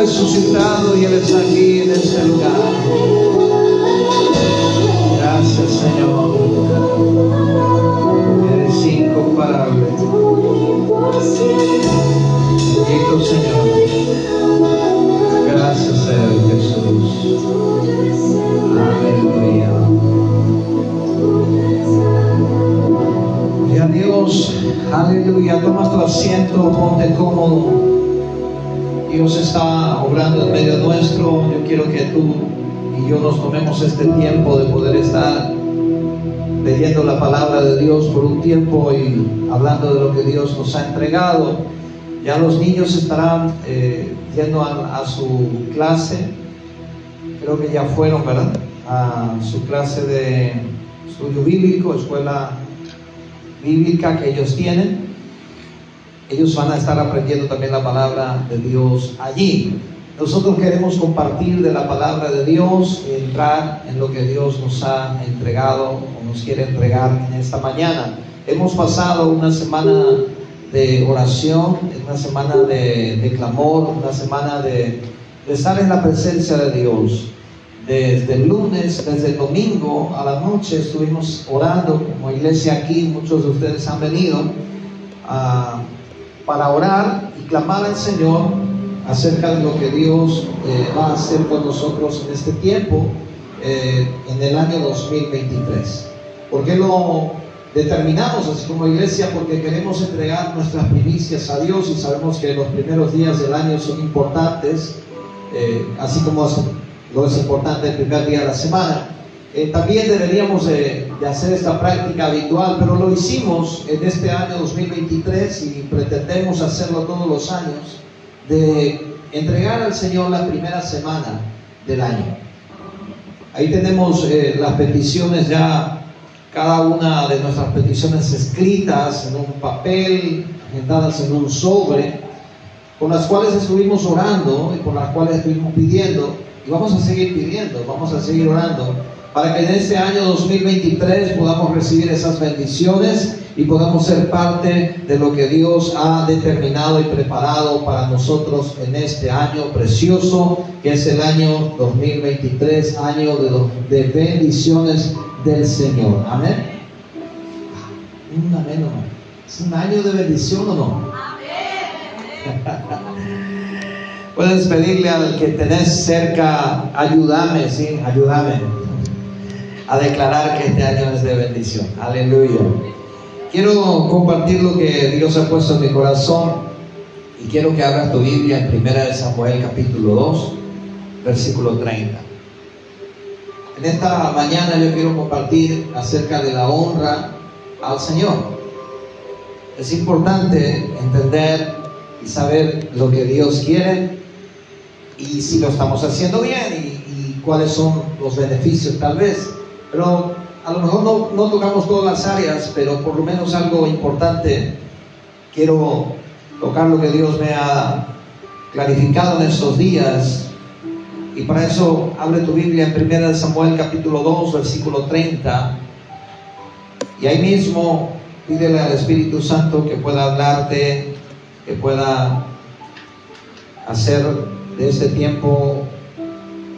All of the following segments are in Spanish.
resucitado y Él está aquí en este lugar. Gracias, Señor. Eres incomparable. Bendito Señor. Gracias, Señor Jesús. Aleluya. Y a Dios, aleluya. Toma tu asiento, ponte cómodo. Dios está obrando en medio nuestro. Yo quiero que tú y yo nos tomemos este tiempo de poder estar leyendo la palabra de Dios por un tiempo y hablando de lo que Dios nos ha entregado. Ya los niños estarán eh, yendo a, a, su clase, creo que ya fueron, ¿verdad? A su clase de estudio bíblico, escuela bíblica que ellos tienen. Ellos van a estar aprendiendo también la palabra de Dios allí. Nosotros queremos compartir de la palabra de Dios y entrar en lo que Dios nos ha entregado o nos quiere entregar en esta mañana. Hemos pasado una semana de oración, una semana de, clamor, una semana de, estar en la presencia de Dios. Desde el lunes, desde el domingo a la noche estuvimos orando como iglesia aquí, muchos de ustedes han venido uh, para orar y clamar al Señor acerca de lo que Dios eh, va a hacer con nosotros en este tiempo, eh, en el año 2023. ¿Por qué lo determinamos así como iglesia? Porque queremos entregar nuestras primicias a Dios y sabemos que los primeros días del año son importantes, eh, así como lo es importante el primer día de la semana. también deberíamos de, de hacer esta práctica habitual, pero lo hicimos en este año 2023 y pretendemos hacerlo todos los años de entregar al Señor la primera semana del año. Ahí tenemos eh, las peticiones ya, cada una de nuestras peticiones escritas en un papel, agendadas en un sobre, con las cuales estuvimos orando y por las cuales estuvimos pidiendo, y vamos a seguir pidiendo, vamos a seguir orando, para que en este año 2023 podamos recibir esas bendiciones y podamos ser parte de lo que Dios ha determinado y preparado para nosotros en este año precioso, que es el año 2023, año de, de bendiciones del Señor. Amén. Un amén, ¿Es un año de bendición o no? Puedes pedirle al que tenés cerca, ayúdame, sí, ayúdame a declarar que este año es de bendición. Aleluya. Quiero compartir lo que Dios ha puesto en mi corazón y quiero que abras tu Biblia en 1 Samuel capítulo 2, versículo 30. En esta mañana yo quiero compartir acerca de la honra al Señor. Es importante entender y saber lo que Dios quiere y si lo estamos haciendo bien y, y cuáles son los beneficios tal vez. Pero a lo mejor no, no, tocamos todas las áreas, pero por lo menos algo importante quiero tocar lo que Dios me ha clarificado en estos días. Y para eso abre tu Biblia en 1 Samuel capítulo 2, versículo 30. Y ahí mismo pídele al Espíritu Santo que pueda hablarte, que pueda hacer de este tiempo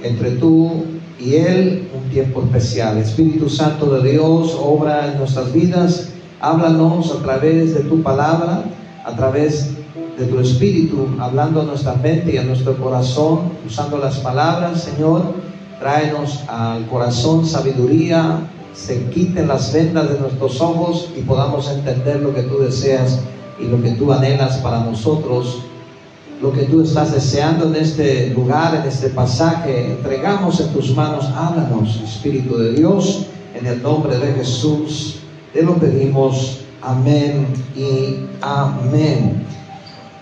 entre tú Él un tiempo especial. Espíritu Santo de Dios, obra en nuestras vidas, háblanos a través de tu palabra, a través de tu Espíritu, hablando a nuestra mente y a nuestro corazón, usando las palabras, Señor. Tráenos al corazón sabiduría, se quiten las vendas de nuestros ojos y podamos entender lo que tú deseas y lo que tú anhelas para nosotros lo que tú estás deseando en este lugar, en este pasaje. Entregamos en tus manos, háblanos, Espíritu de Dios, en el nombre de Jesús. Te lo pedimos. Amén y amén.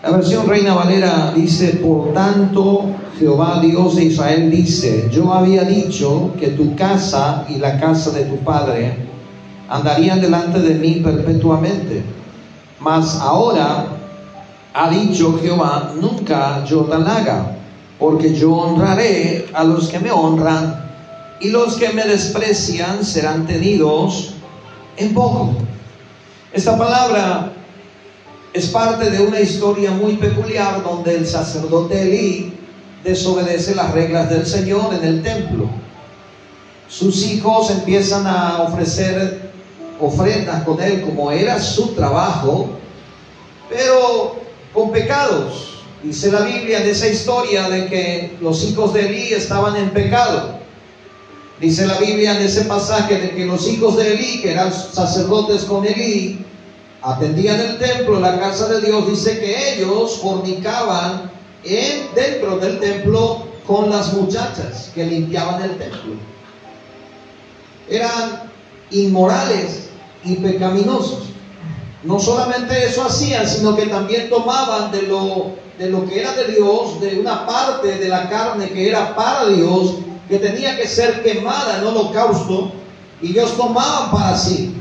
La versión Reina Valera dice, por tanto, Jehová Dios de Israel dice, yo había dicho que tu casa y la casa de tu padre andarían delante de mí perpetuamente, mas ahora ha dicho Jehová, nunca yo tal haga, porque yo honraré a los que me honran, y los que me desprecian serán tenidos en poco. Esta palabra es parte de una historia muy peculiar donde el sacerdote Elí desobedece las reglas del Señor en el templo. Sus hijos empiezan a ofrecer ofrendas con él como era su trabajo, pero con pecados. Dice la Biblia de esa historia de que los hijos de Elí estaban en pecado. Dice la Biblia en ese pasaje de que los hijos de Elí, que eran sacerdotes con Elí, atendían el templo, la casa de Dios. Dice que ellos fornicaban en, dentro del templo con las muchachas que limpiaban el templo. Eran inmorales y pecaminosos. No solamente eso hacían, sino que también tomaban de lo, de lo que era de Dios, de una parte de la carne que era para Dios, que tenía que ser quemada en holocausto, y ellos tomaban para sí.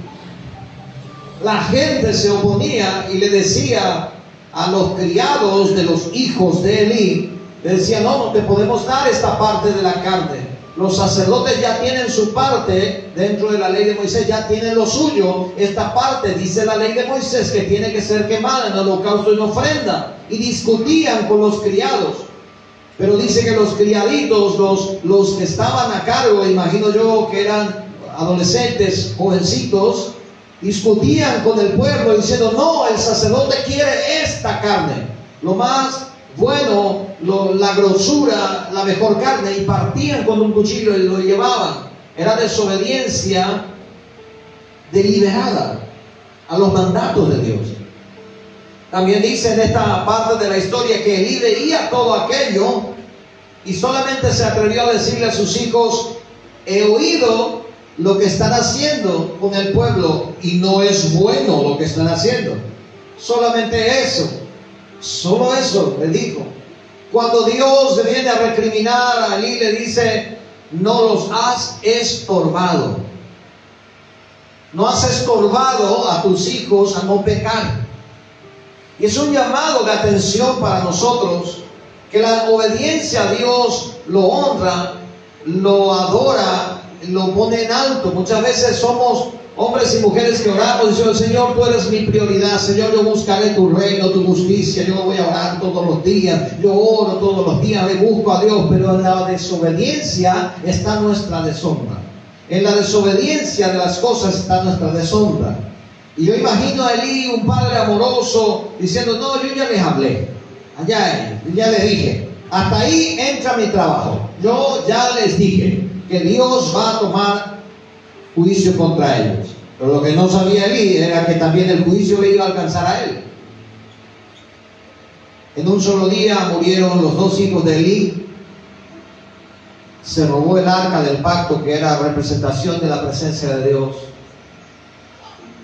La gente se oponía y le decía a los criados de los hijos de Elí, le decía, no, no te podemos dar esta parte de la carne. Los sacerdotes ya tienen su parte dentro de la ley de Moisés, ya tienen lo suyo. Esta parte dice la ley de Moisés que tiene que ser quemada en holocausto y en ofrenda. Y discutían con los criados. Pero dice que los criaditos, los, los que estaban a cargo, imagino yo que eran adolescentes, jovencitos, discutían con el pueblo diciendo, no, el sacerdote quiere esta carne. Lo más bueno, la grosura, la mejor carne, y partían con un cuchillo y lo llevaban. Era desobediencia deliberada a los mandatos de Dios. También dice en esta parte de la historia que Elí veía todo aquello y solamente se atrevió a decirle a sus hijos, he oído lo que están haciendo con el pueblo y no es bueno lo que están haciendo. Solamente eso, solo eso le dijo. Cuando Dios viene a recriminar a Elí, le dice, no los has estorbado. No has estorbado a tus hijos a no pecar. Y es un llamado de atención para nosotros que la obediencia a Dios lo honra, lo adora, lo pone en alto. Muchas veces somos hombres y mujeres que oramos diciendo, Señor, tú eres mi prioridad, Señor, yo buscaré tu reino, tu justicia, yo voy a orar todos los días, yo oro todos los días, le busco a Dios, pero en la desobediencia está nuestra deshonra. En la desobediencia de las cosas está nuestra deshonra. Y yo imagino a un padre amoroso, diciendo, no, yo ya les hablé, allá ya les dije, hasta ahí entra mi trabajo. Yo ya les dije que Dios va a tomar juicio contra ellos. Pero lo que no sabía Elí era que también el juicio le iba a alcanzar a él. En un solo día murieron los dos hijos de Elí. Se robó el arca del pacto que era representación de la presencia de Dios.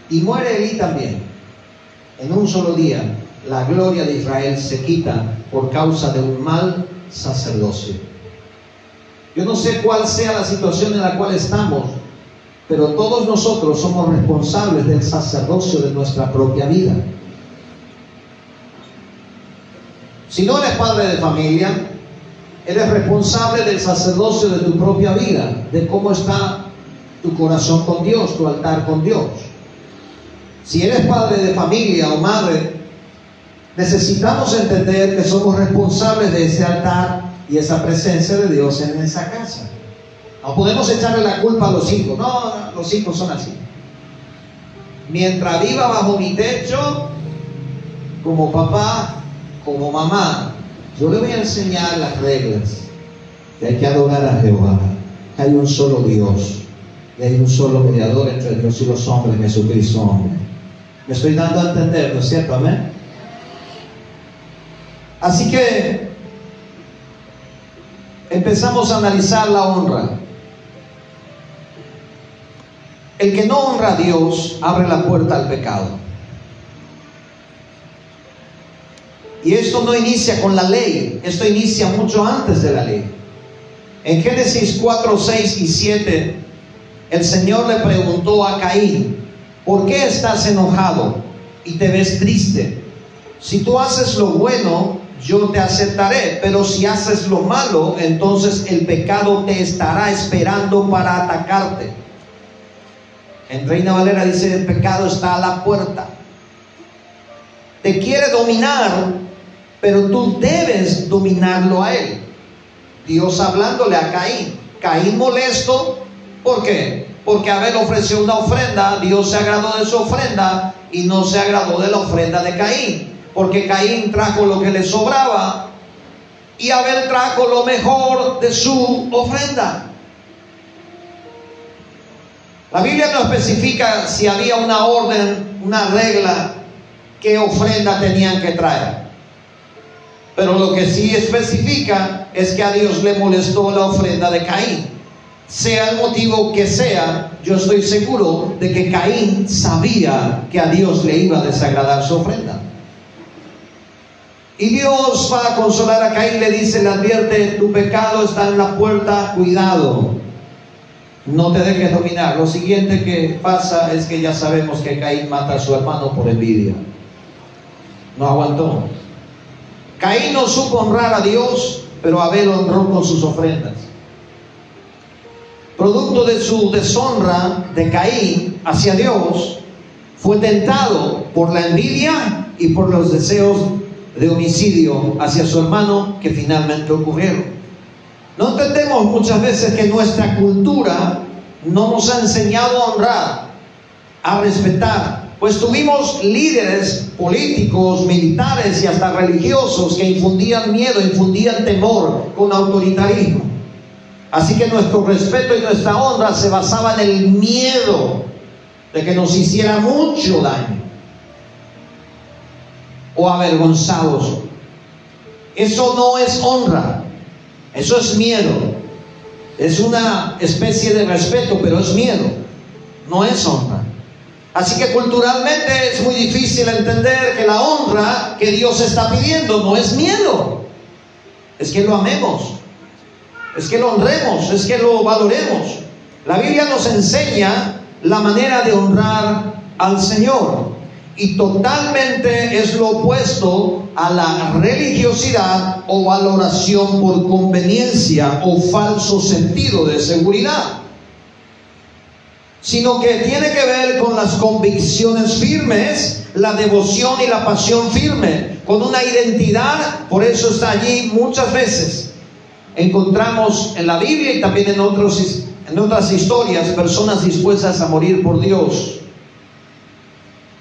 Y muere Elí también. En un solo día, la gloria de Israel se quita por causa de un mal sacerdocio. Yo no sé cuál sea la situación en la cual estamos, pero todos nosotros somos responsables del sacerdocio de nuestra propia vida. Si no eres padre de familia, eres responsable del sacerdocio de tu propia vida, de cómo está tu corazón con Dios, tu altar con Dios. Si eres padre de familia o madre, necesitamos entender que somos responsables de ese altar y esa presencia de Dios en esa casa. No podemos echarle la culpa a los hijos. No, los hijos son así. Mientras viva bajo mi techo, como papá, como mamá, yo le voy a enseñar las reglas. Que hay que adorar a Jehová. Hay un solo Dios. Y hay un solo mediador entre Dios y los hombres, Jesucristo hombre. Me estoy dando a entender, ¿no es cierto? Amén. Así que empezamos a analizar la honra. El que no honra a Dios abre la puerta al pecado. Y esto no inicia con la ley, esto inicia mucho antes de la ley. En Génesis 4, 6 y 7, el Señor le preguntó a Caín, ¿por qué estás enojado y te ves triste? Si tú haces lo bueno, yo te aceptaré, pero si haces lo malo, entonces el pecado te estará esperando para atacarte. En Reina Valera dice, el pecado está a la puerta. Te quiere dominar, pero tú debes dominarlo a él. Dios hablándole a Caín. Caín molesto, ¿por qué? Porque Abel ofreció una ofrenda, Dios se agradó de su ofrenda y no se agradó de la ofrenda de Caín. Porque Caín trajo lo que le sobraba y Abel trajo lo mejor de su ofrenda. La Biblia no especifica si había una orden, una regla, qué ofrenda tenían que traer. Pero lo que sí especifica es que a Dios le molestó la ofrenda de Caín. Sea el motivo que sea, yo estoy seguro de que Caín sabía que a Dios le iba a desagradar su ofrenda. Y Dios va a consolar a Caín, le dice, le advierte, tu pecado está en la puerta, cuidado, no te dejes dominar. Lo siguiente que pasa es que ya sabemos que Caín mata a su hermano por envidia. No aguantó. Caín no supo honrar a Dios, pero Abel honró con sus ofrendas. Producto de su deshonra de Caín hacia Dios, fue tentado por la envidia y por los deseos de homicidio hacia su hermano que finalmente ocurrieron. No entendemos muchas veces que nuestra cultura no nos ha enseñado a honrar, a respetar, pues tuvimos líderes políticos, militares y hasta religiosos que infundían miedo, infundían temor con autoritarismo. Así que nuestro respeto y nuestra honra se basaba en el miedo de que nos hiciera mucho daño o avergonzados. Eso no es honra, eso es miedo. Es una especie de respeto, pero es miedo, no es honra. Así que culturalmente es muy difícil entender que la honra que Dios está pidiendo no es miedo, es que lo amemos, es que lo honremos, es que lo valoremos. La Biblia nos enseña la manera de honrar al Señor y totalmente es lo opuesto a la religiosidad o valoración por conveniencia o falso sentido de seguridad, sino que tiene que ver con las convicciones firmes, la devoción y la pasión firme, con una identidad, por eso está allí muchas veces. Encontramos en la Biblia y también en, otros, en otras historias personas dispuestas a morir por Dios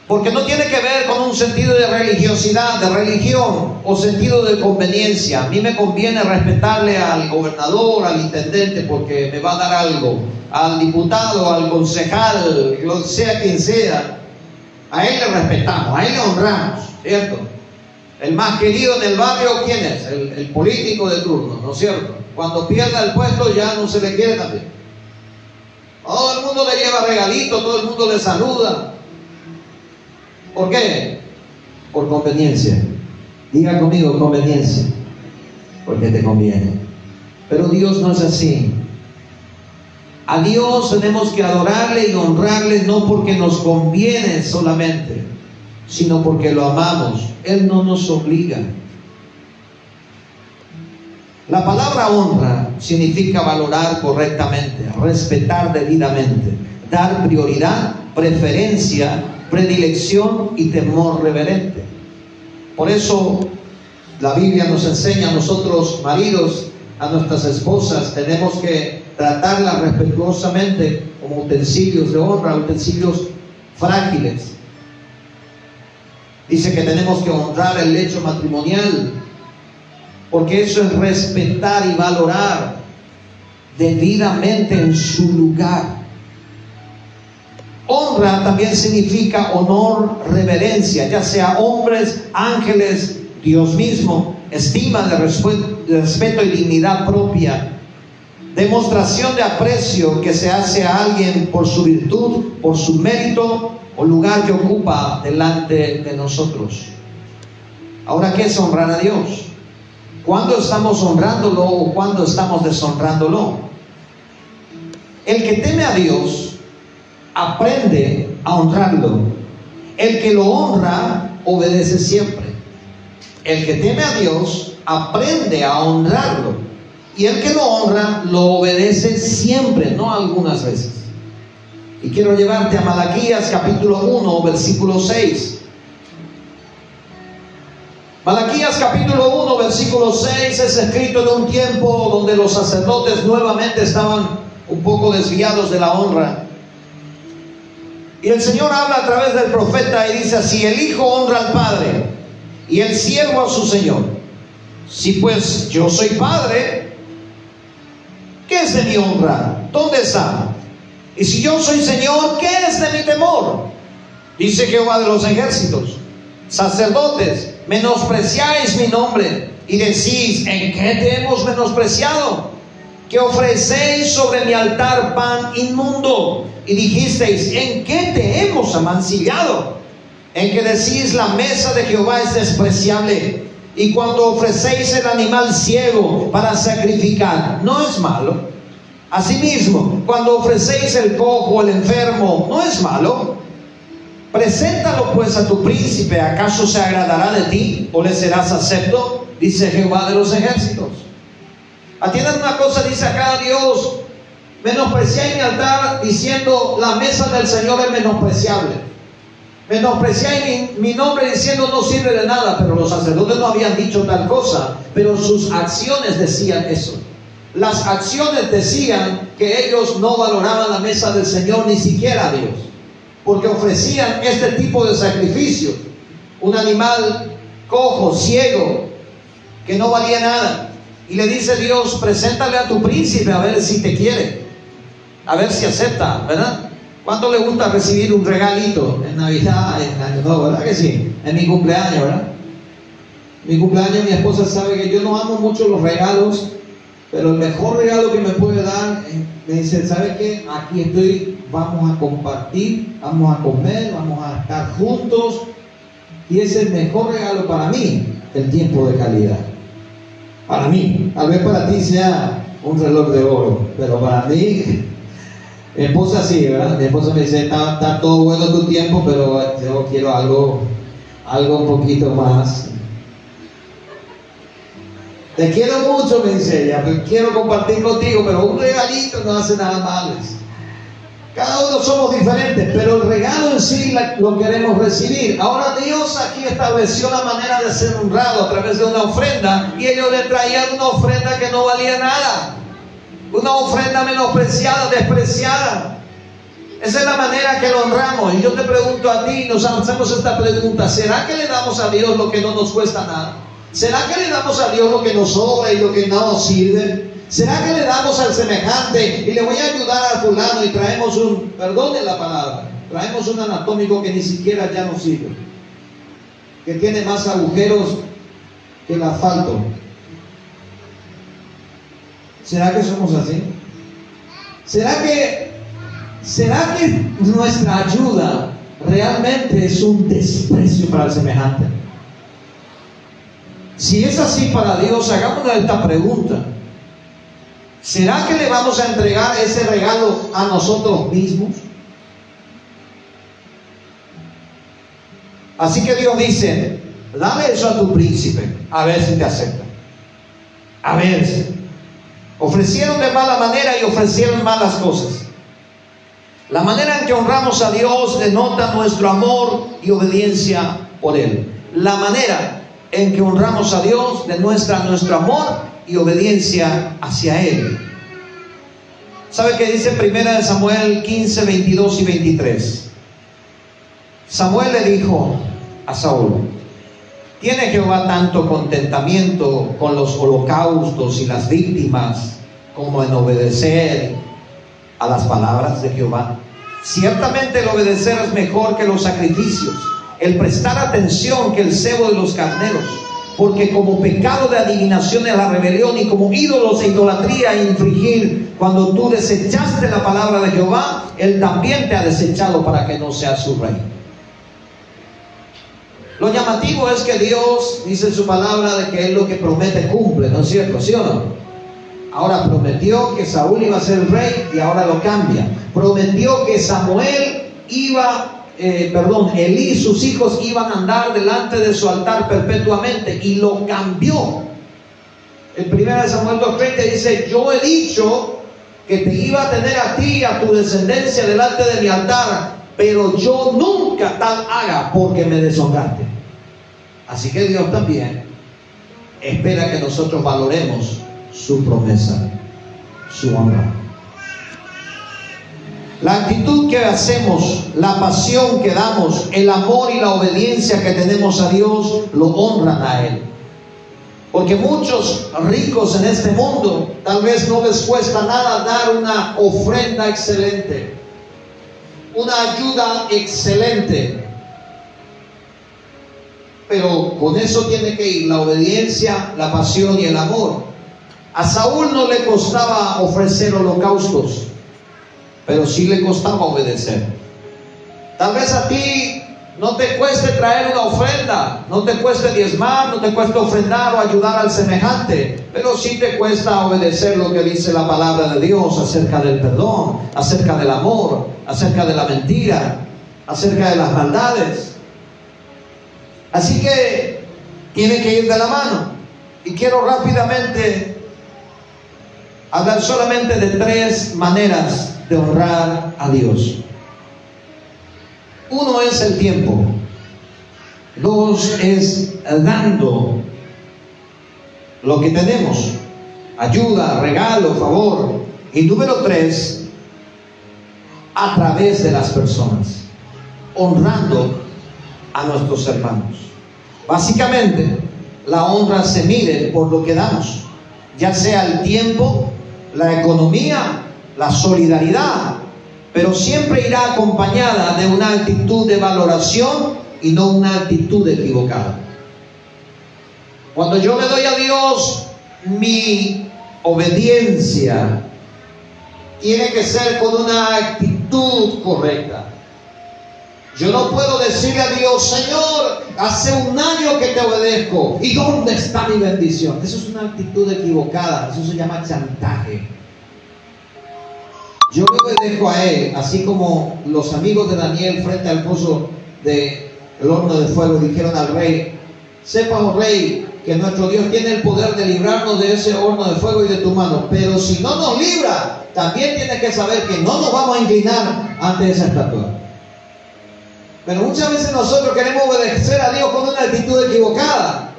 porque no tiene que ver con un sentido de religiosidad, de religión o sentido de conveniencia. A mí me conviene respetarle al gobernador, al intendente, porque me va a dar algo. Al diputado, al concejal, sea quien sea. A él le respetamos, a él le honramos, ¿cierto? El más querido en el barrio, ¿quién es? El, político de turno, ¿no es cierto? Cuando pierda el puesto ya no se le quiere también. Todo el mundo le lleva regalito, todo el mundo le saluda. ¿Por qué? Por conveniencia. Diga conmigo conveniencia. Porque te conviene. Pero Dios no es así. A Dios tenemos que adorarle y honrarle no porque nos conviene solamente, sino porque lo amamos. Él no nos obliga. La palabra honra significa valorar correctamente, respetar debidamente, dar prioridad, preferencia predilección y temor reverente. Por eso la Biblia nos enseña a nosotros, maridos, a nuestras esposas, tenemos que tratarlas respetuosamente como utensilios de honra, utensilios frágiles. Dice que tenemos que honrar el lecho matrimonial, porque eso es respetar y valorar debidamente en su lugar. Honra también significa honor, reverencia, ya sea hombres, ángeles, Dios mismo, estima de respeto y dignidad propia, demostración de aprecio que se hace a alguien por su virtud, por su mérito o lugar que ocupa delante de nosotros. Ahora, ¿qué es honrar a Dios? ¿Cuándo estamos honrándolo o cuándo estamos deshonrándolo? El que teme a Dios aprende a honrarlo. El que lo honra obedece siempre. El que teme a Dios aprende a honrarlo. Y el que lo honra lo obedece siempre, no algunas veces. Y quiero llevarte a Malaquías capítulo 1, versículo 6. Malaquías capítulo 1, versículo 6 es escrito en un tiempo donde los sacerdotes nuevamente estaban un poco desviados de la honra. Y el Señor habla a través del profeta y dice así, el Hijo honra al Padre y el siervo a su Señor. Si pues yo soy Padre, ¿qué es de mi honra? ¿Dónde está? Y si yo soy Señor, ¿qué es de mi temor? Dice Jehová de los ejércitos, sacerdotes, menospreciáis mi nombre y decís, ¿en qué te hemos menospreciado? Que ofrecéis sobre mi altar pan inmundo y dijisteis, ¿en qué te hemos amancillado? En que decís, la mesa de Jehová es despreciable. Y cuando ofrecéis el animal ciego para sacrificar, no es malo. Asimismo, cuando ofrecéis el cojo, el enfermo, no es malo. Preséntalo pues a tu príncipe, ¿acaso se agradará de ti o le serás acepto? Dice Jehová de los ejércitos. Atiendan una cosa, dice acá Dios, menospreciáis mi altar diciendo la mesa del Señor es menospreciable. Menospreciáis mi, mi, nombre diciendo no sirve de nada, pero los sacerdotes no habían dicho tal cosa, pero sus acciones decían eso. Las acciones decían que ellos no valoraban la mesa del Señor ni siquiera a Dios porque ofrecían este tipo de sacrificio. Un animal cojo, ciego, que no valía nada. Y le dice Dios, preséntale a tu príncipe a ver si te quiere, a ver si acepta, ¿verdad? ¿Cuánto le gusta recibir un regalito en Navidad, en Año Nuevo, verdad que sí? En mi cumpleaños, ¿verdad? Mi cumpleaños, mi esposa sabe que yo no amo mucho los regalos, pero el mejor regalo que me puede dar, eh, me dice, ¿sabe qué? Aquí estoy, vamos a compartir, vamos a comer, vamos a estar juntos. Y es el mejor regalo para mí, el tiempo de calidad. Para mí, tal vez para ti sea un reloj de oro, pero para mí, mi esposa sí, ¿verdad? Mi esposa me dice, está, está todo bueno tu tiempo, pero yo quiero algo, algo un poquito más te quiero mucho, me dice ella, quiero compartir contigo, pero un regalito no hace nada malo. Cada uno somos diferentes, pero el regalo en sí lo queremos recibir. Ahora Dios aquí estableció la manera de ser honrado a través de una ofrenda y ellos le traían una ofrenda que no valía nada. Una ofrenda menospreciada, despreciada. Esa es la manera que lo honramos. Y yo te pregunto a ti, nos hacemos esta pregunta, ¿será que le damos a Dios lo que no nos cuesta nada? ¿Será que le damos a Dios lo que nos sobra y lo que no nos sirve? ¿Será que le damos al semejante y le voy a ayudar al fulano y traemos un, perdone la palabra, traemos un anatómico que ni siquiera ya nos sirve? Que tiene más agujeros que el asfalto. ¿Será que somos así? ¿Será que, será que nuestra ayuda realmente es un desprecio para el semejante? Si es así para Dios, hagámonos esta pregunta. ¿Será que le vamos a entregar ese regalo a nosotros mismos? Así que Dios dice, dale eso a tu príncipe, a ver si te acepta. A ver. si Ofrecieron de mala manera y ofrecieron malas cosas. La manera en que honramos a Dios denota nuestro amor y obediencia por Él. La manera en que honramos a Dios demuestra nuestro amor y obediencia hacia Él. ¿Sabe qué dice primera de Samuel 15, 22 y 23? Samuel le dijo a Saúl, ¿tiene Jehová tanto contentamiento con los holocaustos y las víctimas como en obedecer a las palabras de Jehová? Ciertamente el obedecer es mejor que los sacrificios el prestar atención que el cebo de los carneros, porque como pecado de adivinación es la rebelión y como ídolos e idolatría infringir, cuando tú desechaste la palabra de Jehová, Él también te ha desechado para que no seas su rey. Lo llamativo es que Dios dice en su palabra de que Él lo que promete cumple, ¿no es cierto? ¿Sí o no? Ahora prometió que Saúl iba a ser rey y ahora lo cambia. Prometió que Samuel iba eh, perdón, Elí y sus hijos iban a andar delante de su altar perpetuamente y lo cambió. El primero de Samuel 2.30 dice, yo he dicho que te iba a tener a ti y a tu descendencia delante de mi altar, pero yo nunca tal haga porque me deshonraste. Así que Dios también espera que nosotros valoremos su promesa, su honra. La actitud que hacemos, la pasión que damos, el amor y la obediencia que tenemos a Dios, lo honran a Él. Porque muchos ricos en este mundo tal vez no les cuesta nada dar una ofrenda excelente, una ayuda excelente. Pero con eso tiene que ir la obediencia, la pasión y el amor. A Saúl no le costaba ofrecer holocaustos, pero sí le costaba obedecer. Tal vez a ti no te cueste traer una ofrenda, no te cueste diezmar, no te cueste ofrendar o ayudar al semejante, pero sí te cuesta obedecer lo que dice la palabra de Dios acerca del perdón, acerca del amor, acerca de la mentira, acerca de las maldades. Así que tiene que ir de la mano. Y quiero rápidamente hablar solamente de tres maneras de honrar a Dios. Uno es el tiempo. Dos es dando lo que tenemos. Ayuda, regalo, favor. Y número tres, a través de las personas. Honrando a nuestros hermanos. Básicamente, la honra se mide por lo que damos. Ya sea el tiempo, la economía, la solidaridad, pero siempre irá acompañada de una actitud de valoración y no una actitud equivocada. Cuando yo le doy a Dios mi obediencia, tiene que ser con una actitud correcta. Yo no puedo decirle a Dios, Señor, hace un año que te obedezco. ¿Y dónde está mi bendición? Eso es una actitud equivocada. Eso se llama chantaje. Yo me obedezco a él, así como los amigos de Daniel frente al pozo del horno de fuego dijeron al rey, sepa, oh rey, que nuestro Dios tiene el poder de librarnos de ese horno de fuego y de tu mano, pero si no nos libra, también tiene que saber que no nos vamos a inclinar ante esa estatua. Pero muchas veces nosotros queremos obedecer a Dios con una actitud equivocada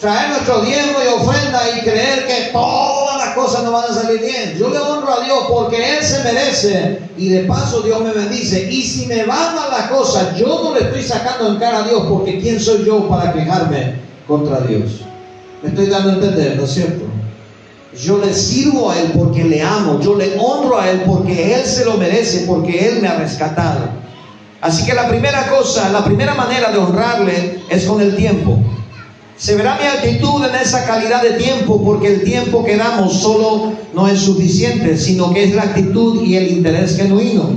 traer nuestro diezmo y ofrenda y creer que todas las cosas nos van a salir bien. Yo le honro a Dios porque Él se merece y de paso Dios me bendice. Y si me van mal las cosas, yo no le estoy sacando en cara a Dios porque ¿quién soy yo para quejarme contra Dios? Me estoy dando a entender, ¿no es cierto? Yo le sirvo a Él porque le amo, yo le honro a Él porque Él se lo merece, porque Él me ha rescatado. Así que la primera cosa, la primera manera de honrarle es con el tiempo. Se verá mi actitud en esa calidad de tiempo, porque el tiempo que damos solo no es suficiente, sino que es la actitud y el interés genuino.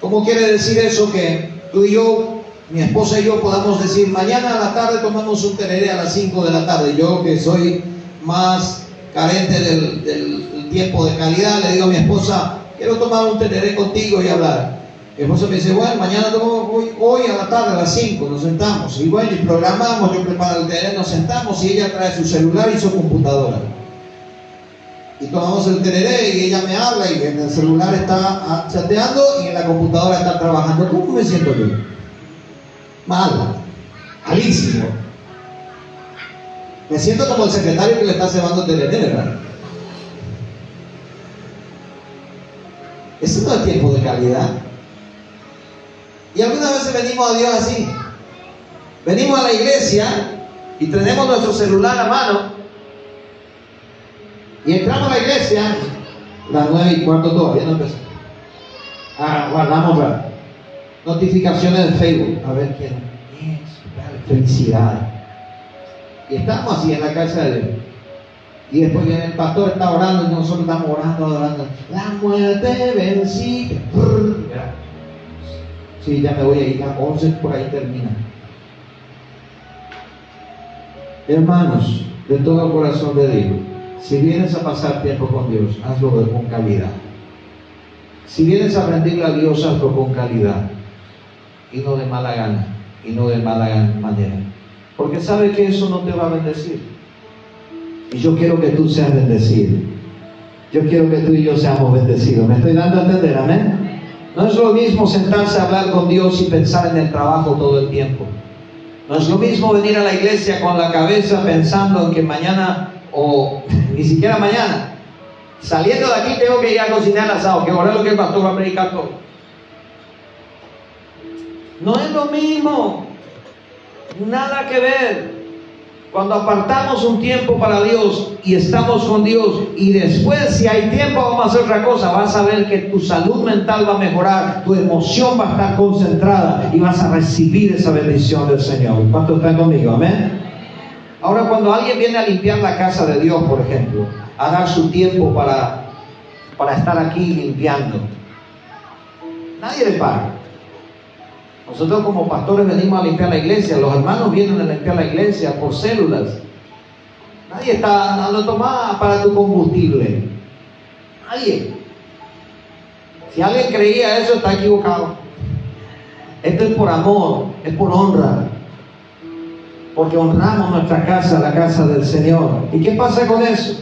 ¿Cómo quiere decir eso? Que tú y yo, mi esposa y yo podamos decir, mañana a la tarde tomamos un tereré a las 5 de la tarde. Yo que soy más carente del, tiempo de calidad, le digo a mi esposa, quiero tomar un tereré contigo y hablar. Mi esposa me dice, bueno, mañana hoy, hoy, a la tarde a las 5 nos sentamos. Y bueno, y programamos, yo preparo el tereré, nos sentamos y ella trae su celular y su computadora. Y tomamos el tereré y ella me habla y en el celular está ah, chateando y en la computadora está trabajando. ¿Cómo me siento yo? Mal, malísimo. Me siento como el secretario que le está cebando tereré, ¿verdad? Ese no es tiempo de calidad. Y algunas veces venimos a Dios así. Venimos a la iglesia y tenemos nuestro celular a mano. Y entramos a la iglesia, las nueve y cuarto todavía no empezó. Ah, guardamos notificaciones de Facebook. A ver quién es. Felicidad. Y estamos así en la casa de Dios. Y después viene el pastor, está orando y nosotros estamos orando, orando. La muerte vencida. Sí, ya me voy a ir a 11, por ahí termina. Hermanos, de todo corazón le digo, si vienes a pasar tiempo con Dios, hazlo con calidad. Si vienes a rendirle a Dios, hazlo con calidad. Y no de mala gana, y no de mala manera. Porque sabe que eso no te va a bendecir. Y yo quiero que tú seas bendecido. Yo quiero que tú y yo seamos bendecidos. ¿Me estoy dando a entender? Amén. No es lo mismo sentarse a hablar con Dios y pensar en el trabajo todo el tiempo. No es lo mismo venir a la iglesia con la cabeza pensando en que mañana o ni siquiera mañana, saliendo de aquí tengo que ir a cocinar asado, que ahora lo que el pastor va a predicar todo. No es lo mismo, nada que ver. Cuando apartamos un tiempo para Dios y estamos con Dios y después si hay tiempo vamos a hacer otra cosa, vas a ver que tu salud mental va a mejorar, tu emoción va a estar concentrada y vas a recibir esa bendición del Señor. ¿Cuántos están conmigo? Amén. Ahora cuando alguien viene a limpiar la casa de Dios, por ejemplo, a dar su tiempo para, para estar aquí limpiando, nadie le paga. Nosotros como pastores venimos a limpiar la iglesia, los hermanos vienen a limpiar la iglesia por células. Nadie está dando tomada para tu combustible. Nadie. Si alguien creía eso, está equivocado. Esto es por amor, es por honra. Porque honramos nuestra casa, la casa del Señor. ¿Y qué pasa con eso?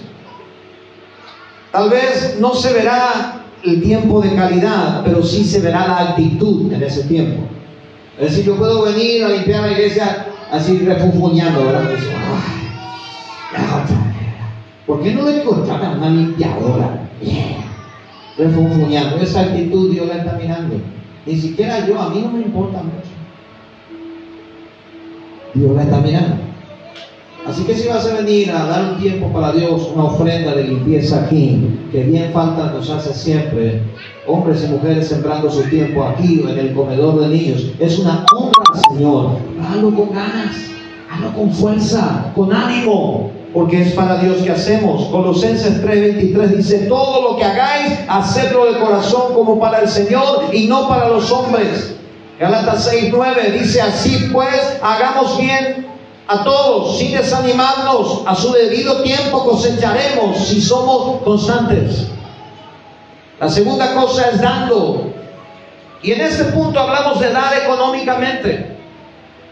Tal vez no se verá el tiempo de calidad, pero sí se verá la actitud en ese tiempo. Es decir, yo puedo venir a limpiar la iglesia así refunfuñando, ¿verdad? ¿Por qué no le contratan una limpiadora? Refunfuñando. Esa actitud Dios la está mirando. Ni siquiera yo, a mí no me importa mucho. Dios la está mirando. Así que si vas a venir a dar un tiempo para Dios, una ofrenda de limpieza aquí, que bien falta nos hace siempre, hombres y mujeres sembrando su tiempo aquí o en el comedor de niños, es una honra, Señor. Hazlo con ganas, hazlo con fuerza, con ánimo, porque es para Dios que hacemos. Colosenses 3:23 dice, todo lo que hagáis, hacedlo de corazón como para el Señor y no para los hombres. Galatas 6:9 dice, así pues, hagamos bien a todos, sin desanimarnos, a su debido tiempo cosecharemos si somos constantes. La segunda cosa es dando. Y en este punto hablamos de dar económicamente.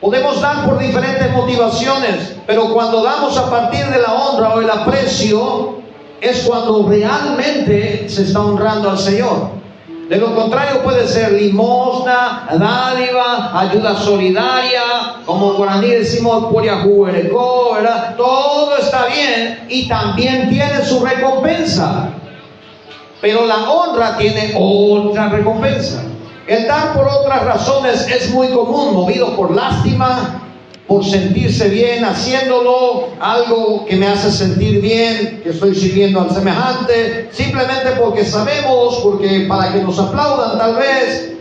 Podemos dar por diferentes motivaciones, pero cuando damos a partir de la honra o el aprecio, es cuando realmente se está honrando al Señor. De lo contrario puede ser limosna, dádiva, ayuda solidaria, como en guaraní decimos ¿verdad? Todo está bien y también tiene su recompensa. Pero la honra tiene otra recompensa. El dar por otras razones es muy común, movido por lástima, por sentirse bien haciéndolo, algo que me hace sentir bien, que estoy sirviendo al semejante, simplemente porque sabemos, porque para que nos aplaudan tal vez.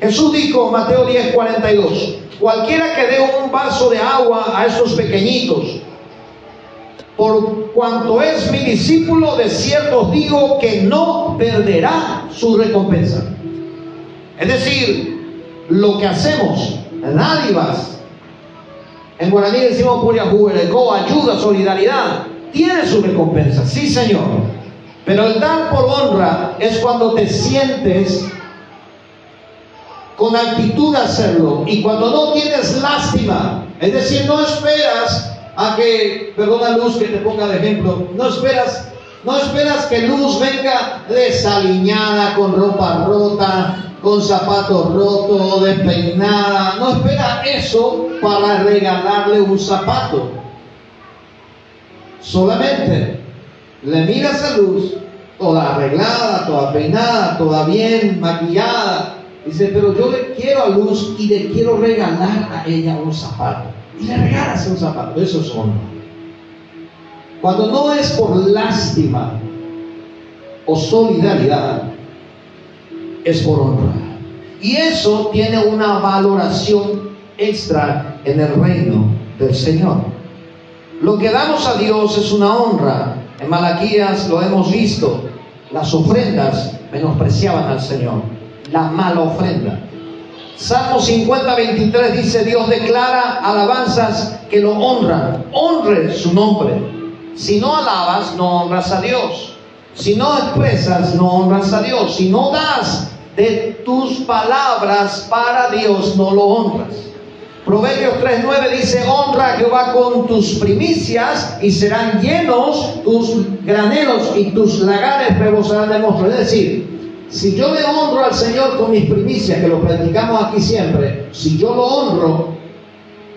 Jesús dijo, Mateo 10, 42, cualquiera que dé un vaso de agua a estos pequeñitos, por cuanto es mi discípulo, de cierto digo que no perderá su recompensa. Es decir, lo que hacemos, dádivas, en guaraní decimos go ayuda, solidaridad. Tiene su recompensa, sí Señor. Pero el dar por honra es cuando te sientes con actitud de hacerlo y cuando no tienes lástima. Es decir, no esperas a que, perdona Luz que te ponga de ejemplo, no esperas, no esperas que Luz venga desaliñada con ropa rota, con zapatos rotos, despeinada. No espera eso para regalarle un zapato. Solamente le miras a Luz, toda arreglada, toda peinada, toda bien maquillada. Dice, pero yo le quiero a Luz y le quiero regalar a ella un zapato. Y le regalas un zapato. Eso es honra. Cuando no es por lástima o solidaridad, es por honra. Y eso tiene una valoración extra en el reino del Señor. Lo que damos a Dios es una honra. En Malaquías lo hemos visto. Las ofrendas menospreciaban al Señor. La mala ofrenda. Salmo 50, 23 dice, Dios declara alabanzas que lo honran. Honre su nombre. Si no alabas, no honras a Dios. Si no expresas, no honras a Dios. Si no das de tus palabras para Dios no lo honras. Proverbios 3.9 dice, honra Jehová con tus primicias y serán llenos tus graneros y tus lagares rebosarán de monstruos. Es decir, si yo le honro al Señor con mis primicias, que lo practicamos aquí siempre, si yo lo honro,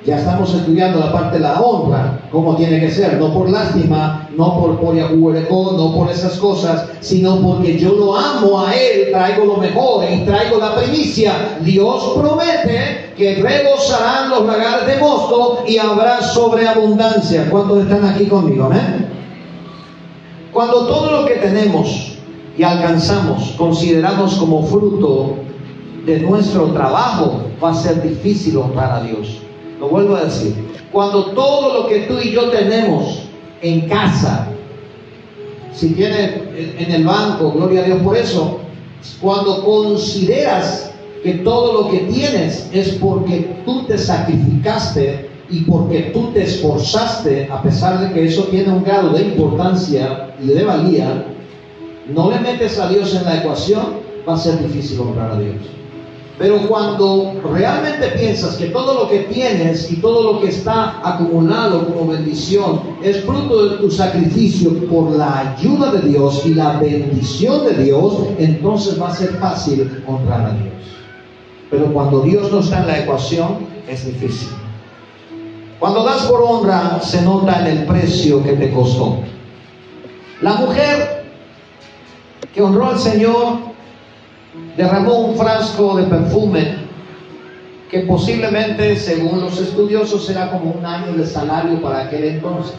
Ya estamos estudiando la parte de la honra, como tiene que ser, no por lástima, no por por no por esas cosas, sino porque yo lo amo a Él, traigo lo mejor y traigo la primicia. Dios promete que rebosarán los lagares de mosto y habrá sobreabundancia. ¿Cuántos están aquí conmigo? Amén. Cuando todo lo que tenemos y alcanzamos consideramos como fruto de nuestro trabajo, va a ser difícil honrar a Dios. Lo vuelvo a decir. Cuando todo lo que tú y yo tenemos en casa, si tienes en el banco, gloria a Dios por eso, cuando consideras que todo lo que tienes es porque tú te sacrificaste y porque tú te esforzaste, a pesar de que eso tiene un grado de importancia y de valía, no le metes a Dios en la ecuación, va a ser difícil honrar a Dios. Pero cuando realmente piensas que todo lo que tienes y todo lo que está acumulado como bendición es fruto de tu sacrificio por la ayuda de Dios y la bendición de Dios, entonces va a ser fácil honrar a Dios. Pero cuando Dios no está en la ecuación, es difícil. Cuando das por honra, se nota en el precio que te costó. La mujer que honró al Señor derramó un frasco de perfume que posiblemente, según los estudiosos, era como un año de salario para aquel entonces.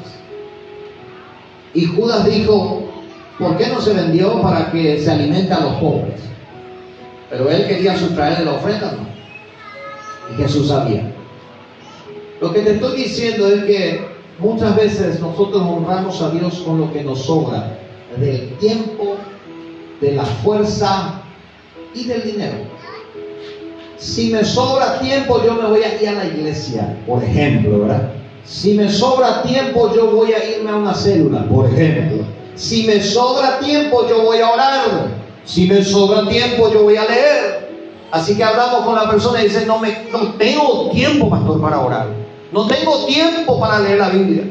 Y Judas dijo, ¿por qué no se vendió para que se alimente a los pobres? Pero él quería sustraer de la ofrenda, ¿no? Y Jesús sabía. Lo que te estoy diciendo es que muchas veces nosotros honramos a Dios con lo que nos sobra, del tiempo, de la fuerza, y del dinero. Si me sobra tiempo, yo me voy a ir a la iglesia, por ejemplo, ¿verdad? Si me sobra tiempo, yo voy a irme a una célula, por ejemplo. Si me sobra tiempo, yo voy a orar. Si me sobra tiempo, yo voy a leer. Así que hablamos con la persona y dice, no, me, no tengo tiempo, pastor, para orar. No tengo tiempo para leer la Biblia.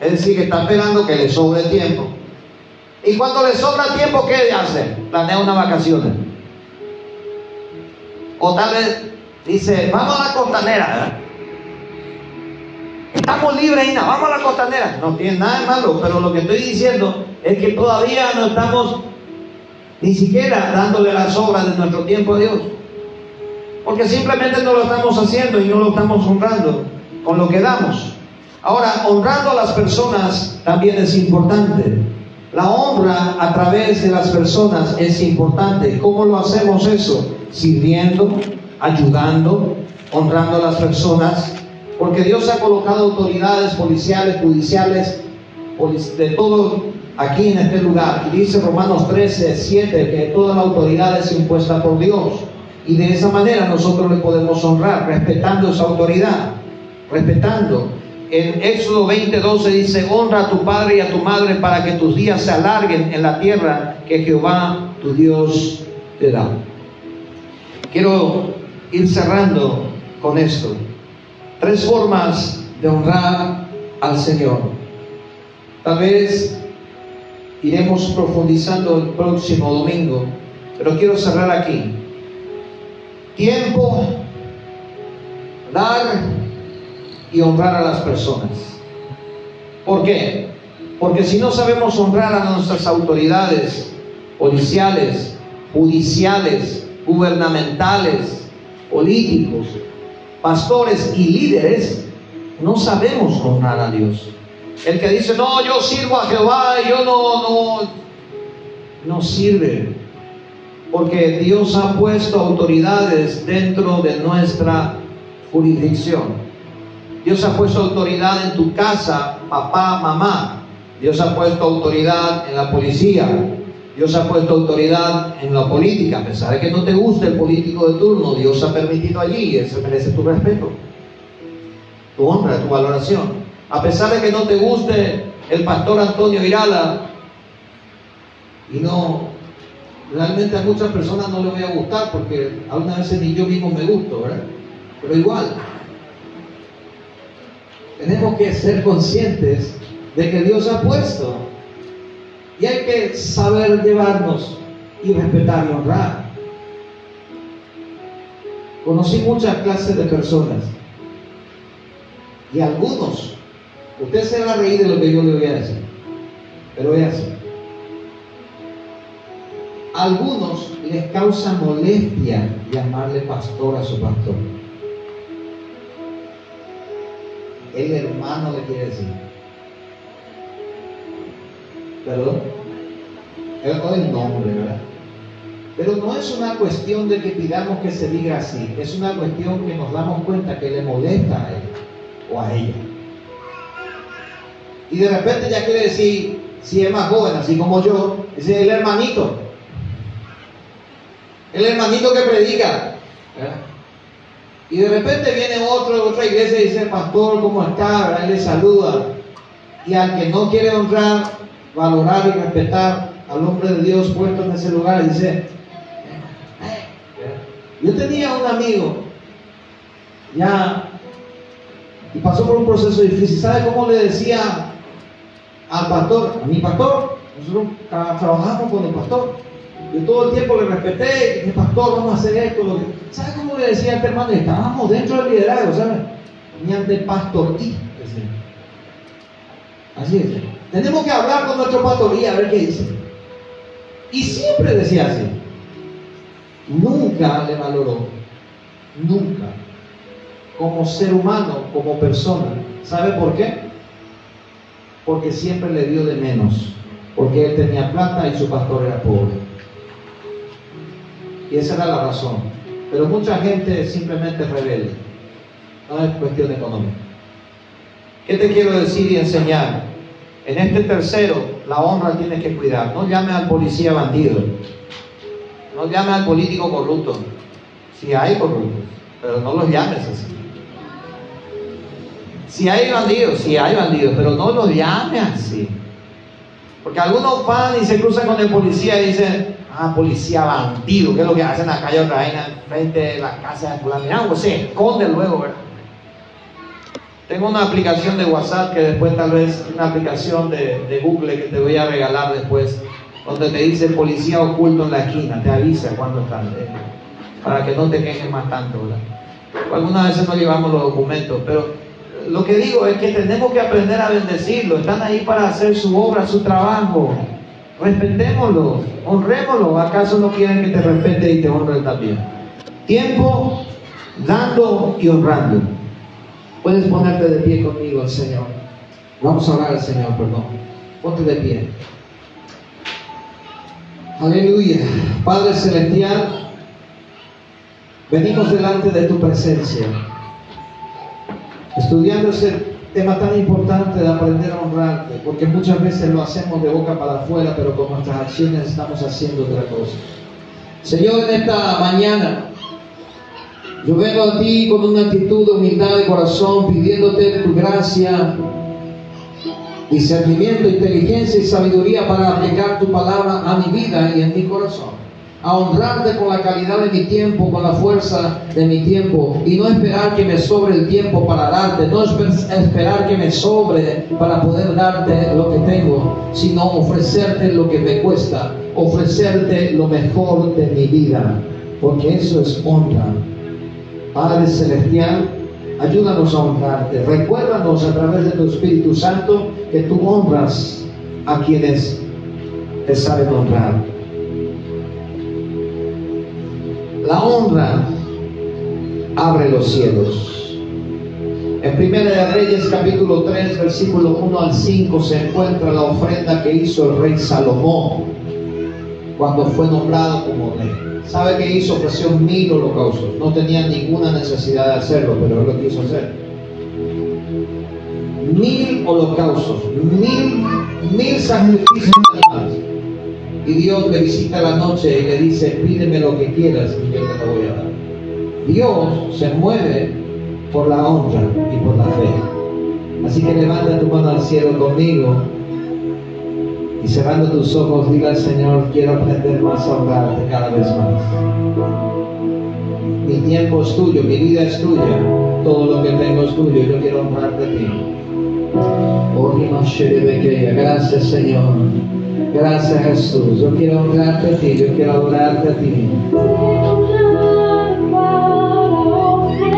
Es decir, que está esperando que le sobre tiempo. Y cuando le sobra tiempo, ¿qué hace? Planea una vacaciones. O tal vez dice, vamos a la costanera. Estamos libres, Ina, vamos a la costanera. No tiene nada de malo, pero lo que estoy diciendo es que todavía no estamos ni siquiera dándole las obras de nuestro tiempo a Dios. Porque simplemente no lo estamos haciendo y no lo estamos honrando con lo que damos. Ahora, honrando a las personas también es importante. La honra a través de las personas es importante. ¿Cómo lo hacemos eso? sirviendo, ayudando, honrando a las personas, porque Dios ha colocado autoridades policiales, judiciales, de todo aquí en este lugar. Y dice Romanos 13, 7, que toda la autoridad es impuesta por Dios. Y de esa manera nosotros le podemos honrar, respetando esa autoridad, respetando. En Éxodo 20, 12 dice, honra a tu padre y a tu madre para que tus días se alarguen en la tierra que Jehová tu Dios te da. Quiero ir cerrando con esto. Tres formas de honrar al Señor. Tal vez iremos profundizando el próximo domingo, pero quiero cerrar aquí. Tiempo, dar y honrar a las personas. ¿Por qué? Porque si no sabemos honrar a nuestras autoridades policiales, judiciales, gubernamentales, políticos, pastores y líderes, no sabemos honrar a Dios. El que dice, no, yo sirvo a Jehová yo no, no, no sirve. Porque Dios ha puesto autoridades dentro de nuestra jurisdicción. Dios ha puesto autoridad en tu casa, papá, mamá. Dios ha puesto autoridad en la policía, Dios ha puesto autoridad en la política, a pesar de que no te guste el político de turno, Dios ha permitido allí y eso merece tu respeto, tu honra, tu valoración. A pesar de que no te guste el pastor Antonio Virala, y no, realmente a muchas personas no le voy a gustar porque algunas veces ni yo mismo me gusto, ¿verdad? Pero igual, tenemos que ser conscientes de que Dios ha puesto y hay que saber llevarnos y respetar y honrar. Conocí muchas clases de personas. Y algunos, usted se va a reír de lo que yo le voy a decir, pero voy a algunos les causa molestia llamarle pastor a su pastor. El hermano le quiere decir. Perdón. Es el nombre, ¿verdad? Pero no es una cuestión de que pidamos que se diga así, es una cuestión que nos damos cuenta que le molesta a él o a ella. Y de repente ya quiere decir, si es más joven, así como yo, dice el hermanito. El hermanito que predica. Y de repente viene otro de otra iglesia y dice, pastor, ¿cómo está? Él le saluda. Y al que no quiere honrar, valorar y respetar al hombre de Dios puesto en ese lugar, dice, yo tenía un amigo, ya, y pasó por un proceso difícil. ¿Sabe cómo le decía al pastor, a mi pastor? Nosotros trabajamos con el pastor. Yo todo el tiempo le respeté, mi pastor, vamos a hacer esto. Lo ¿Sabe cómo le decía a este hermano? Estábamos dentro del liderazgo, ¿sabe? Ni ante pastor y Así es. Tenemos que hablar con nuestro pastoría a ver qué dice. Y siempre decía así nunca le valoró, nunca, como ser humano, como persona. ¿Sabe por qué? Porque siempre le dio de menos, porque él tenía plata y su pastor era pobre. Y esa era la razón. Pero mucha gente simplemente rebelde, no es cuestión económica. ¿Qué te quiero decir y enseñar? En este tercero, la honra tiene que cuidar. No llame al policía bandido. No llame al político corrupto. Si hay corruptos, pero no los llames así. Si hay bandidos, si hay bandidos, pero no los llames así. Porque algunos van y se cruzan con el policía y dicen, ah, policía bandido, ¿qué es lo que hacen acá y otra vez frente de la casa de fulano? Mira, pues se esconde luego, ¿verdad? Tengo una aplicación de WhatsApp que después tal vez una aplicación de, de Google que te voy a regalar después donde te dice policía oculto en la esquina, te avisa cuando están, eh, para que no te quejes más tanto. Algunas veces no llevamos los documentos, pero lo que digo es que tenemos que aprender a bendecirlo. Están ahí para hacer su obra, su trabajo. Respetémoslo, honrémoslo. ¿Acaso no quieren que te respete y te honren también? Tiempo dando y honrando. Puedes ponerte de pie conmigo Señor. Vamos a orar al Señor, perdón. Ponte de pie. Aleluya. Padre Celestial, venimos delante de tu presencia, estudiando ese tema tan importante de aprender a honrarte, porque muchas veces lo hacemos de boca para afuera, pero con nuestras acciones estamos haciendo otra cosa. Señor, en esta mañana, yo vengo a ti con una actitud de humildad de corazón, pidiéndote tu gracia, discernimiento, inteligencia y sabiduría para aplicar tu palabra a mi vida y en mi corazón. A honrarte con la calidad de mi tiempo, con la fuerza de mi tiempo y no esperar que me sobre el tiempo para darte, no esperar que me sobre para poder darte lo que tengo, sino ofrecerte lo que me cuesta, ofrecerte lo mejor de mi vida, porque eso es honra. Padre Celestial, Ayúdanos a honrarte. Recuérdanos a través de tu Espíritu Santo que tú honras a quienes te saben honrar. La honra abre los cielos. En Primera de Reyes capítulo 3 versículo 1 al 5 se encuentra la ofrenda que hizo el rey Salomón cuando fue nombrado como rey. ¿Sabe qué hizo? Ofreció mil holocaustos. No tenía ninguna necesidad de hacerlo, pero él lo quiso hacer. Mil holocaustos, mil, mil sacrificios Y Dios le visita la noche y le dice, pídeme lo que quieras Dios se mueve por la honra y por la fe. Así que levanta tu mano al cielo conmigo y cerrando tus ojos, diga al Señor, quiero aprender más a honrarte cada vez más. Mi tiempo es tuyo, mi vida es tuya, todo lo que tengo es tuyo, yo quiero honrarte a ti. Oh, gracias Señor, gracias Jesús, yo quiero honrarte a ti, yo quiero adorarte a ti.